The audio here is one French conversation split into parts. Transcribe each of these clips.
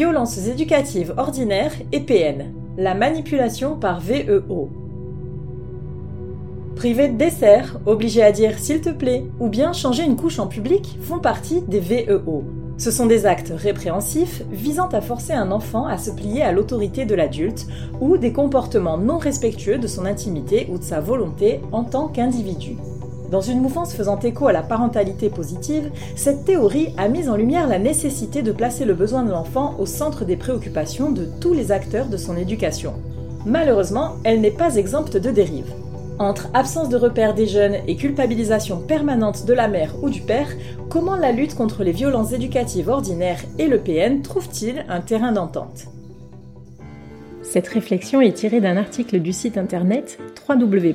Violences éducatives ordinaires et PN. La manipulation par VEO. Priver de dessert, obliger à dire s'il te plaît, ou bien changer une couche en public font partie des VEO. Ce sont des actes répréhensifs visant à forcer un enfant à se plier à l'autorité de l'adulte ou des comportements non respectueux de son intimité ou de sa volonté en tant qu'individu. Dans une mouvance faisant écho à la parentalité positive, cette théorie a mis en lumière la nécessité de placer le besoin de l'enfant au centre des préoccupations de tous les acteurs de son éducation. Malheureusement, elle n'est pas exempte de dérives. Entre absence de repères des jeunes et culpabilisation permanente de la mère ou du père, comment la lutte contre les violences éducatives ordinaires et le PN trouve-t-il un terrain d'entente? Cette réflexion est tirée d'un article du site internet www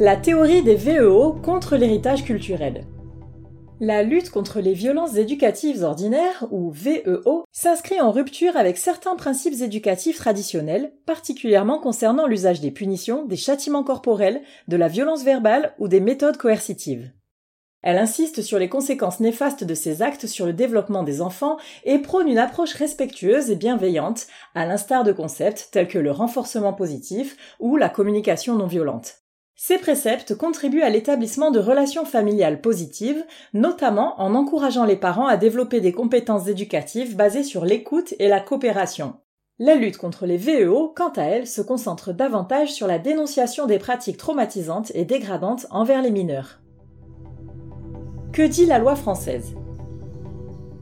La théorie des VEO contre l'héritage culturel. La lutte contre les violences éducatives ordinaires, ou VEO, s'inscrit en rupture avec certains principes éducatifs traditionnels, particulièrement concernant l'usage des punitions, des châtiments corporels, de la violence verbale ou des méthodes coercitives. Elle insiste sur les conséquences néfastes de ces actes sur le développement des enfants et prône une approche respectueuse et bienveillante, à l'instar de concepts tels que le renforcement positif ou la communication non violente. Ces préceptes contribuent à l'établissement de relations familiales positives, notamment en encourageant les parents à développer des compétences éducatives basées sur l'écoute et la coopération. La lutte contre les VEO, quant à elle, se concentre davantage sur la dénonciation des pratiques traumatisantes et dégradantes envers les mineurs. Que dit la loi française?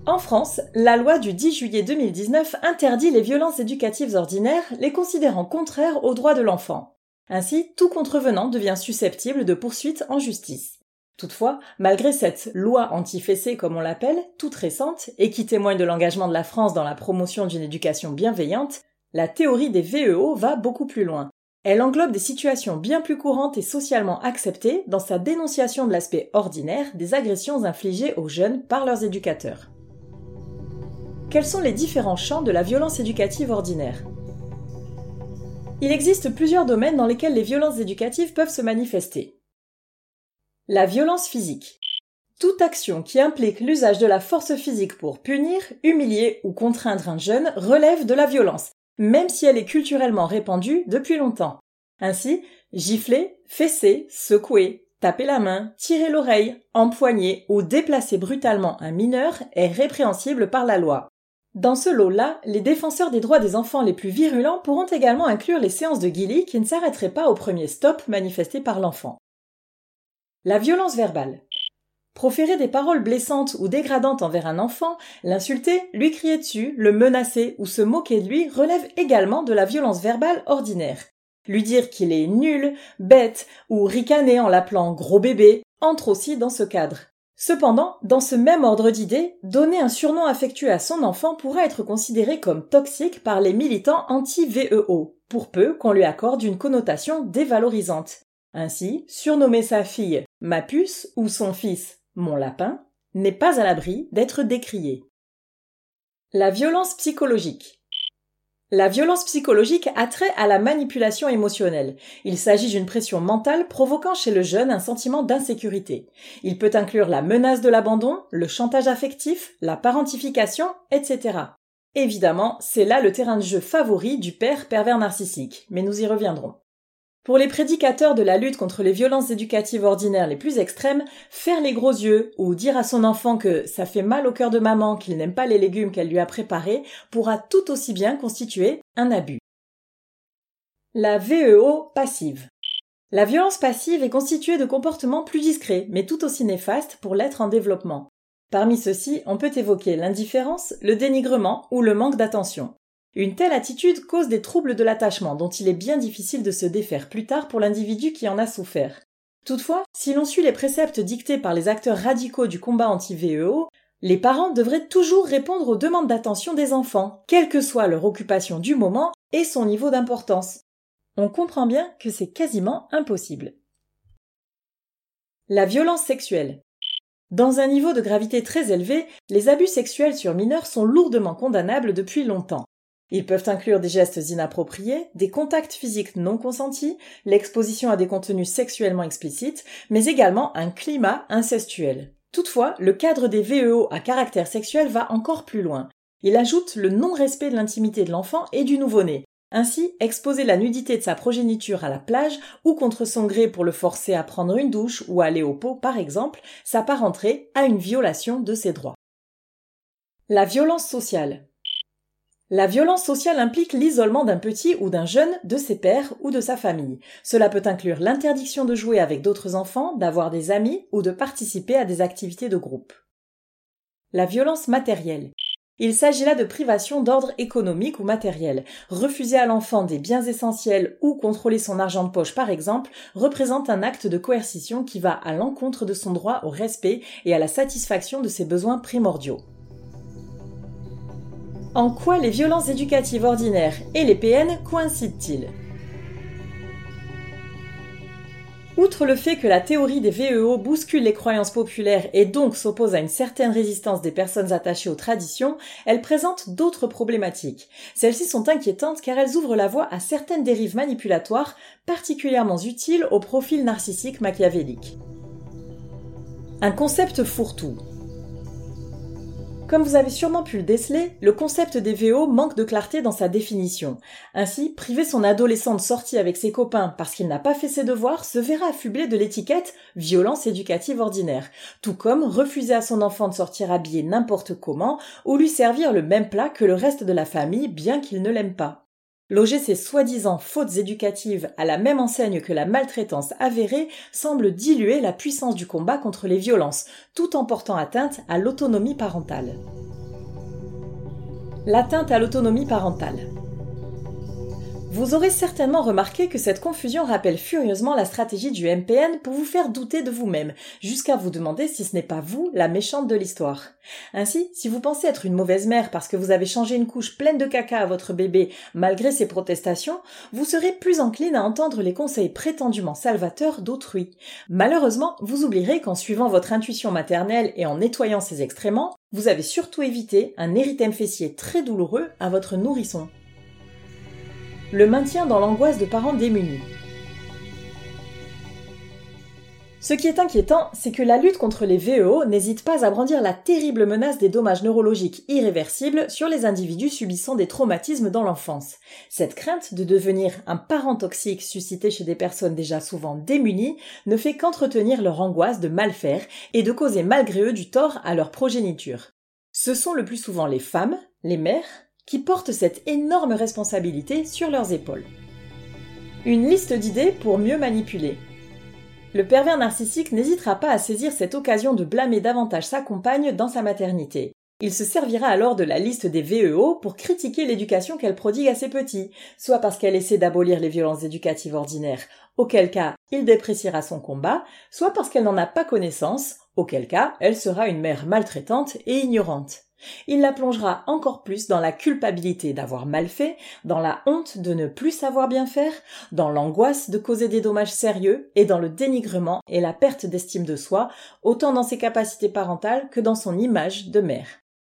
En France, la loi du 10 juillet 2019 interdit les violences éducatives ordinaires, les considérant contraires aux droits de l'enfant. Ainsi, tout contrevenant devient susceptible de poursuite en justice. Toutefois, malgré cette loi anti-fessée comme on l'appelle, toute récente, et qui témoigne de l'engagement de la France dans la promotion d'une éducation bienveillante, la théorie des VEO va beaucoup plus loin. Elle englobe des situations bien plus courantes et socialement acceptées dans sa dénonciation de l'aspect ordinaire des agressions infligées aux jeunes par leurs éducateurs. Quels sont les différents champs de la violence éducative ordinaire? Il existe plusieurs domaines dans lesquels les violences éducatives peuvent se manifester. La violence physique. Toute action qui implique l'usage de la force physique pour punir, humilier ou contraindre un jeune relève de la violence, même si elle est culturellement répandue depuis longtemps. Ainsi, gifler, fesser, secouer, taper la main, tirer l'oreille, empoigner ou déplacer brutalement un mineur est répréhensible par la loi. Dans ce lot-là, les défenseurs des droits des enfants les plus virulents pourront également inclure les séances de Gilly qui ne s'arrêteraient pas au premier stop manifesté par l'enfant. La violence verbale. Proférer des paroles blessantes ou dégradantes envers un enfant, l'insulter, lui crier dessus, le menacer ou se moquer de lui relève également de la violence verbale ordinaire. Lui dire qu'il est nul, bête ou ricaner en l'appelant gros bébé entre aussi dans ce cadre. Cependant, dans ce même ordre d'idées, donner un surnom affectueux à son enfant pourra être considéré comme toxique par les militants anti-VEO, pour peu qu'on lui accorde une connotation dévalorisante. Ainsi, surnommer sa fille ma puce ou son fils mon lapin n'est pas à l'abri d'être décrié. La violence psychologique. La violence psychologique a trait à la manipulation émotionnelle. Il s'agit d'une pression mentale provoquant chez le jeune un sentiment d'insécurité. Il peut inclure la menace de l'abandon, le chantage affectif, la parentification, etc. Évidemment, c'est là le terrain de jeu favori du père pervers narcissique, mais nous y reviendrons. Pour les prédicateurs de la lutte contre les violences éducatives ordinaires les plus extrêmes, faire les gros yeux ou dire à son enfant que ça fait mal au cœur de maman qu'il n'aime pas les légumes qu'elle lui a préparés pourra tout aussi bien constituer un abus. La VEO passive. La violence passive est constituée de comportements plus discrets, mais tout aussi néfastes pour l'être en développement. Parmi ceux-ci, on peut évoquer l'indifférence, le dénigrement ou le manque d'attention. Une telle attitude cause des troubles de l'attachement dont il est bien difficile de se défaire plus tard pour l'individu qui en a souffert. Toutefois, si l'on suit les préceptes dictés par les acteurs radicaux du combat anti-VEO, Les parents devraient toujours répondre aux demandes d'attention des enfants, quelle que soit leur occupation du moment et son niveau d'importance. On comprend bien que c'est quasiment impossible. La violence sexuelle. Dans un niveau de gravité très élevé, les abus sexuels sur mineurs sont lourdement condamnables depuis longtemps. Ils peuvent inclure des gestes inappropriés, des contacts physiques non consentis, l'exposition à des contenus sexuellement explicites, mais également un climat incestuel. Toutefois, le cadre des VEO à caractère sexuel va encore plus loin. Il ajoute le non-respect de l'intimité de l'enfant et du nouveau-né. Ainsi, exposer la nudité de sa progéniture à la plage ou contre son gré pour le forcer à prendre une douche ou aller au pot, par exemple, s'apparenterait à une violation de ses droits. La violence sociale. La violence sociale implique l'isolement d'un petit ou d'un jeune de ses pères ou de sa famille. Cela peut inclure l'interdiction de jouer avec d'autres enfants, d'avoir des amis ou de participer à des activités de groupe. La violence matérielle. Il s'agit là de privation d'ordre économique ou matériel. Refuser à l'enfant des biens essentiels ou contrôler son argent de poche par exemple représente un acte de coercition qui va à l'encontre de son droit au respect et à la satisfaction de ses besoins primordiaux. En quoi les violences éducatives ordinaires et les PN coïncident-ils? Outre le fait que la théorie des VEO bouscule les croyances populaires et donc s'oppose à une certaine résistance des personnes attachées aux traditions, elle présente d'autres problématiques. Celles-ci sont inquiétantes car elles ouvrent la voie à certaines dérives manipulatoires particulièrement utiles au profil narcissique machiavélique. Un concept fourre-tout. Comme vous avez sûrement pu le déceler, le concept des VO manque de clarté dans sa définition. Ainsi, priver son adolescent de sortie avec ses copains parce qu'il n'a pas fait ses devoirs se verra affublé de l'étiquette violence éducative ordinaire, tout comme refuser à son enfant de sortir habillé n'importe comment ou lui servir le même plat que le reste de la famille bien qu'il ne l'aime pas. Loger ces soi-disant fautes éducatives à la même enseigne que la maltraitance avérée semble diluer la puissance du combat contre les violences, tout en portant atteinte à l'autonomie parentale. L'atteinte à l'autonomie parentale. Vous aurez certainement remarqué que cette confusion rappelle furieusement la stratégie du MPN pour vous faire douter de vous-même, jusqu'à vous demander si ce n'est pas vous la méchante de l'histoire. Ainsi, si vous pensez être une mauvaise mère parce que vous avez changé une couche pleine de caca à votre bébé malgré ses protestations, vous serez plus encline à entendre les conseils prétendument salvateurs d'autrui. Malheureusement, vous oublierez qu'en suivant votre intuition maternelle et en nettoyant ses excréments, vous avez surtout évité un érythème fessier très douloureux à votre nourrisson le maintien dans l'angoisse de parents démunis. Ce qui est inquiétant, c'est que la lutte contre les VEO n'hésite pas à brandir la terrible menace des dommages neurologiques irréversibles sur les individus subissant des traumatismes dans l'enfance. Cette crainte de devenir un parent toxique suscité chez des personnes déjà souvent démunies ne fait qu'entretenir leur angoisse de mal faire et de causer malgré eux du tort à leur progéniture. Ce sont le plus souvent les femmes, les mères, qui portent cette énorme responsabilité sur leurs épaules. Une liste d'idées pour mieux manipuler. Le pervers narcissique n'hésitera pas à saisir cette occasion de blâmer davantage sa compagne dans sa maternité. Il se servira alors de la liste des VEO pour critiquer l'éducation qu'elle prodigue à ses petits, soit parce qu'elle essaie d'abolir les violences éducatives ordinaires, auquel cas il dépréciera son combat, soit parce qu'elle n'en a pas connaissance, auquel cas elle sera une mère maltraitante et ignorante. Il la plongera encore plus dans la culpabilité d'avoir mal fait, dans la honte de ne plus savoir bien faire, dans l'angoisse de causer des dommages sérieux et dans le dénigrement et la perte d'estime de soi, autant dans ses capacités parentales que dans son image de mère.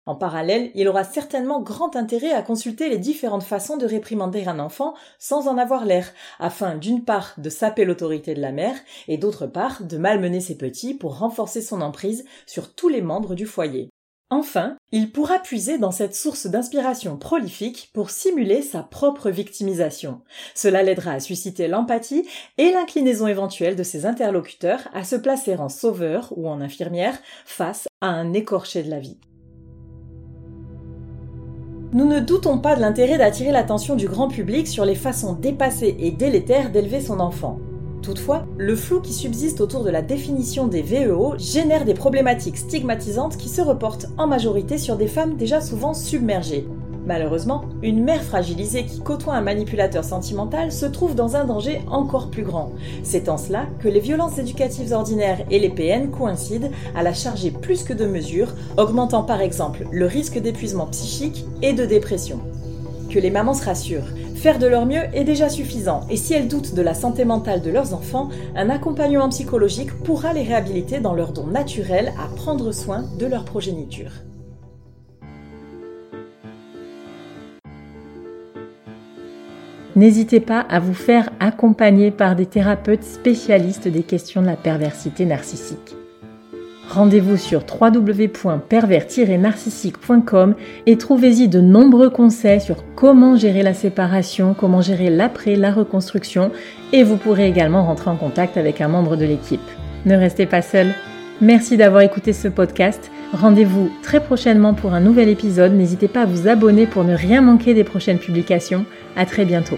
En parallèle, il aura certainement grand intérêt à consulter les différentes façons de réprimander un enfant sans en avoir l'air, afin d'une part de saper l'autorité de la mère et d'autre part de malmener ses petits pour renforcer son emprise sur tous les membres du foyer. Enfin, il pourra puiser dans cette source d'inspiration prolifique pour simuler sa propre victimisation. Cela l'aidera à susciter l'empathie et l'inclinaison éventuelle de ses interlocuteurs à se placer en sauveur ou en infirmière face à un écorché de la vie. Nous ne doutons pas de l'intérêt d'attirer l'attention du grand public sur les façons dépassées et délétères d'élever son enfant. Toutefois, le flou qui subsiste autour de la définition des VEO génère des problématiques stigmatisantes qui se reportent en majorité sur des femmes déjà souvent submergées. Malheureusement, une mère fragilisée qui côtoie un manipulateur sentimental se trouve dans un danger encore plus grand. C'est en cela que les violences éducatives ordinaires et les PN coïncident à la charger plus que de mesures, augmentant par exemple le risque d'épuisement psychique et de dépression. Que les mamans se rassurent, faire de leur mieux est déjà suffisant et si elles doutent de la santé mentale de leurs enfants, un accompagnement psychologique pourra les réhabiliter dans leur don naturel à prendre soin de leur progéniture. N'hésitez pas à vous faire accompagner par des thérapeutes spécialistes des questions de la perversité narcissique. Rendez-vous sur www.pervers-narcissique.com et trouvez-y de nombreux conseils sur comment gérer la séparation, comment gérer l'après, la reconstruction et vous pourrez également rentrer en contact avec un membre de l'équipe. Ne restez pas seul. Merci d'avoir écouté ce podcast. Rendez-vous très prochainement pour un nouvel épisode. N'hésitez pas à vous abonner pour ne rien manquer des prochaines publications. À très bientôt.